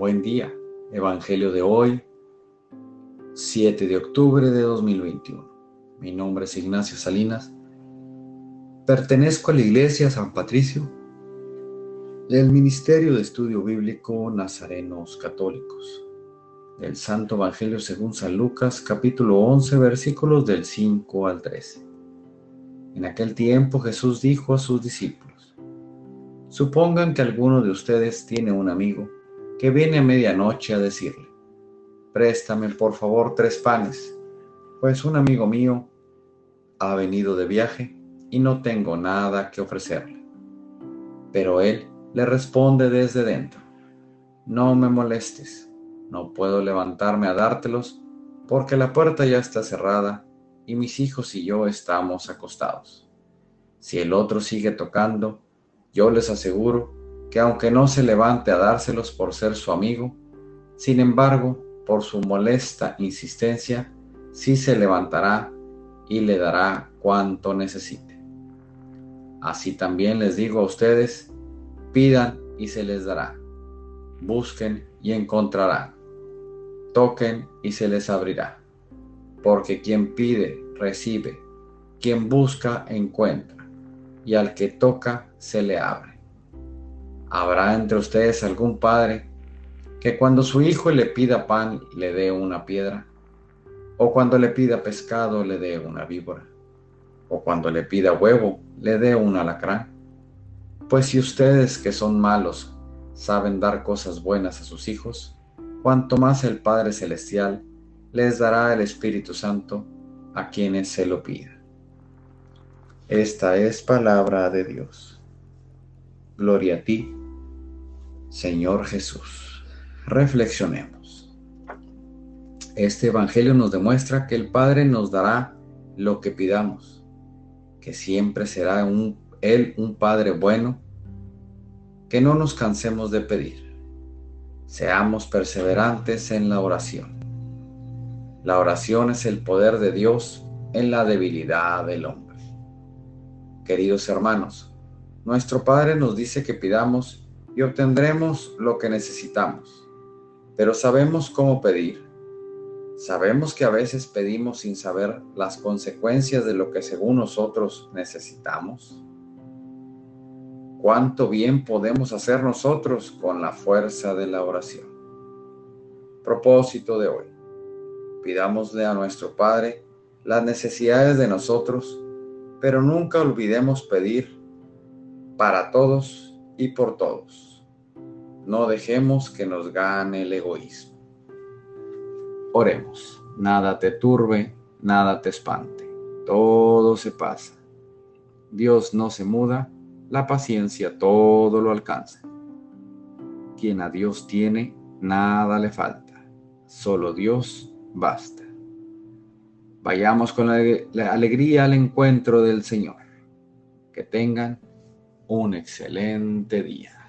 Buen día. Evangelio de hoy, 7 de octubre de 2021. Mi nombre es Ignacio Salinas. Pertenezco a la Iglesia San Patricio del Ministerio de Estudio Bíblico Nazarenos Católicos. Del Santo Evangelio según San Lucas, capítulo 11, versículos del 5 al 13. En aquel tiempo Jesús dijo a sus discípulos, Supongan que alguno de ustedes tiene un amigo que viene a medianoche a decirle, Préstame por favor tres panes, pues un amigo mío ha venido de viaje y no tengo nada que ofrecerle. Pero él le responde desde dentro, No me molestes, no puedo levantarme a dártelos porque la puerta ya está cerrada y mis hijos y yo estamos acostados. Si el otro sigue tocando, yo les aseguro que aunque no se levante a dárselos por ser su amigo, sin embargo, por su molesta insistencia, sí se levantará y le dará cuanto necesite. Así también les digo a ustedes, pidan y se les dará, busquen y encontrarán, toquen y se les abrirá porque quien pide, recibe, quien busca, encuentra, y al que toca, se le abre. ¿Habrá entre ustedes algún padre que cuando su hijo le pida pan le dé una piedra? ¿O cuando le pida pescado le dé una víbora? ¿O cuando le pida huevo le dé un alacrán? Pues si ustedes que son malos saben dar cosas buenas a sus hijos, cuanto más el Padre Celestial les dará el Espíritu Santo a quienes se lo pidan. Esta es palabra de Dios. Gloria a ti, Señor Jesús. Reflexionemos. Este Evangelio nos demuestra que el Padre nos dará lo que pidamos, que siempre será un, Él un Padre bueno, que no nos cansemos de pedir. Seamos perseverantes en la oración. La oración es el poder de Dios en la debilidad del hombre. Queridos hermanos, nuestro Padre nos dice que pidamos y obtendremos lo que necesitamos, pero sabemos cómo pedir. Sabemos que a veces pedimos sin saber las consecuencias de lo que según nosotros necesitamos. ¿Cuánto bien podemos hacer nosotros con la fuerza de la oración? Propósito de hoy Pidámosle a nuestro Padre las necesidades de nosotros, pero nunca olvidemos pedir para todos y por todos. No dejemos que nos gane el egoísmo. Oremos. Nada te turbe, nada te espante. Todo se pasa. Dios no se muda, la paciencia todo lo alcanza. Quien a Dios tiene, nada le falta. Solo Dios basta. Vayamos con la, alegría al encuentro del Señor. Que tengan un excelente día.